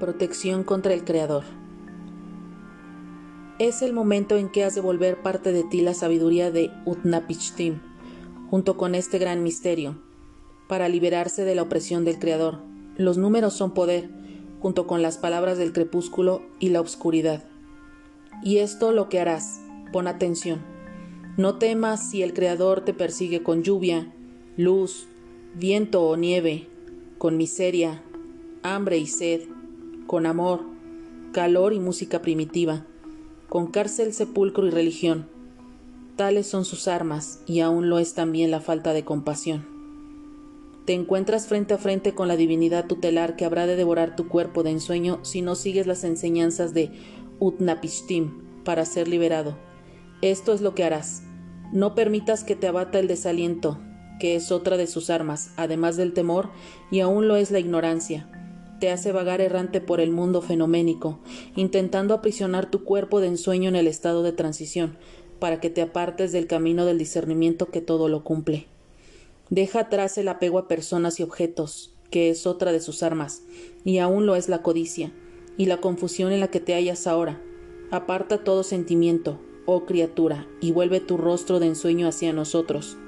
Protección contra el Creador. Es el momento en que has de volver parte de ti la sabiduría de Utnapishtim, junto con este gran misterio, para liberarse de la opresión del Creador. Los números son poder, junto con las palabras del crepúsculo y la oscuridad. Y esto lo que harás, pon atención. No temas si el Creador te persigue con lluvia, luz, viento o nieve, con miseria, hambre y sed, con amor, calor y música primitiva, con cárcel, sepulcro y religión. Tales son sus armas, y aún lo es también la falta de compasión. Te encuentras frente a frente con la divinidad tutelar que habrá de devorar tu cuerpo de ensueño si no sigues las enseñanzas de Utnapishtim para ser liberado. Esto es lo que harás. No permitas que te abata el desaliento, que es otra de sus armas, además del temor, y aún lo es la ignorancia te hace vagar errante por el mundo fenoménico, intentando aprisionar tu cuerpo de ensueño en el estado de transición, para que te apartes del camino del discernimiento que todo lo cumple. Deja atrás el apego a personas y objetos, que es otra de sus armas, y aún lo es la codicia, y la confusión en la que te hallas ahora. Aparta todo sentimiento, oh criatura, y vuelve tu rostro de ensueño hacia nosotros.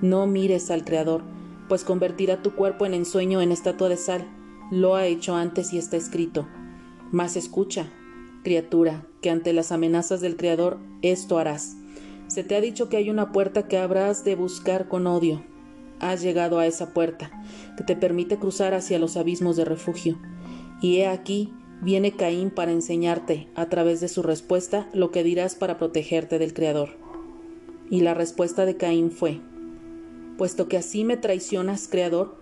No mires al Creador, pues convertirá tu cuerpo en ensueño en estatua de sal, lo ha hecho antes y está escrito. Mas escucha, criatura, que ante las amenazas del Creador esto harás. Se te ha dicho que hay una puerta que habrás de buscar con odio. Has llegado a esa puerta, que te permite cruzar hacia los abismos de refugio. Y he aquí, viene Caín para enseñarte, a través de su respuesta, lo que dirás para protegerte del Creador. Y la respuesta de Caín fue, Puesto que así me traicionas, Creador,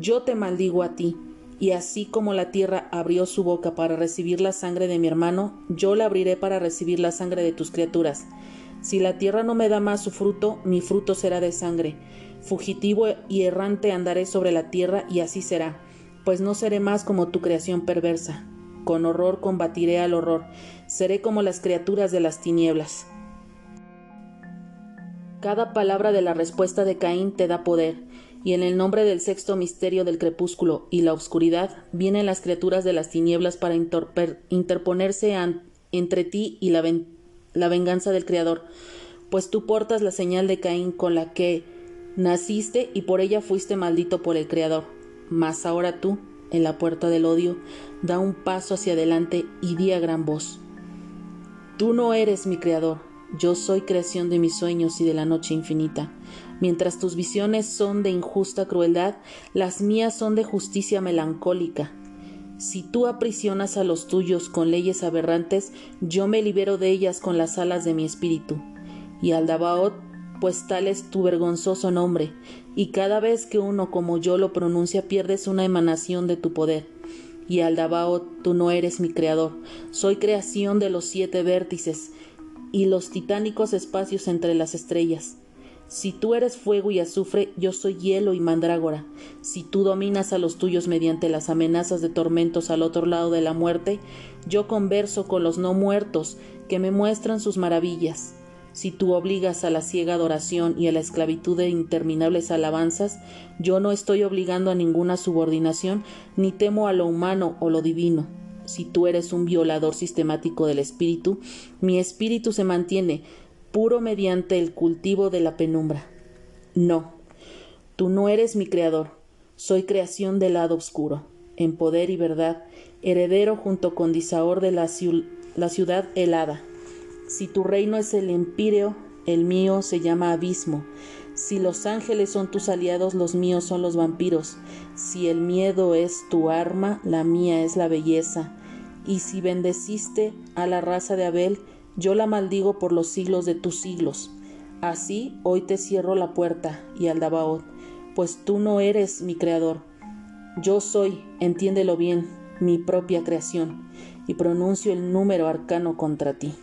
yo te maldigo a ti, y así como la tierra abrió su boca para recibir la sangre de mi hermano, yo la abriré para recibir la sangre de tus criaturas. Si la tierra no me da más su fruto, mi fruto será de sangre. Fugitivo y errante andaré sobre la tierra, y así será, pues no seré más como tu creación perversa. Con horror combatiré al horror, seré como las criaturas de las tinieblas. Cada palabra de la respuesta de Caín te da poder, y en el nombre del sexto misterio del crepúsculo y la oscuridad vienen las criaturas de las tinieblas para interponerse entre ti y la, la venganza del Creador, pues tú portas la señal de Caín con la que naciste y por ella fuiste maldito por el Creador. Mas ahora tú, en la puerta del odio, da un paso hacia adelante y di a gran voz. Tú no eres mi Creador, yo soy creación de mis sueños y de la noche infinita. Mientras tus visiones son de injusta crueldad, las mías son de justicia melancólica. Si tú aprisionas a los tuyos con leyes aberrantes, yo me libero de ellas con las alas de mi espíritu. Y Aldabaoth, pues tal es tu vergonzoso nombre, y cada vez que uno como yo lo pronuncia pierdes una emanación de tu poder. Y Aldabaoth, tú no eres mi creador, soy creación de los siete vértices y los titánicos espacios entre las estrellas. Si tú eres fuego y azufre, yo soy hielo y mandrágora. Si tú dominas a los tuyos mediante las amenazas de tormentos al otro lado de la muerte, yo converso con los no muertos que me muestran sus maravillas. Si tú obligas a la ciega adoración y a la esclavitud de interminables alabanzas, yo no estoy obligando a ninguna subordinación, ni temo a lo humano o lo divino. Si tú eres un violador sistemático del espíritu, mi espíritu se mantiene, puro mediante el cultivo de la penumbra. No, tú no eres mi creador, soy creación del lado oscuro, en poder y verdad, heredero junto con Disaor de la, ciudad helada. Si tu reino es el empíreo, el mío se llama abismo. Si los ángeles son tus aliados, los míos son los vampiros. Si el miedo es tu arma, la mía es la belleza. Y si bendeciste a la raza de Abel, yo la maldigo por los siglos de tus siglos. Así hoy te cierro la puerta, y Aldabaoth, pues tú no eres mi creador. Yo soy, entiéndelo bien, mi propia creación, y pronuncio el número arcano contra ti.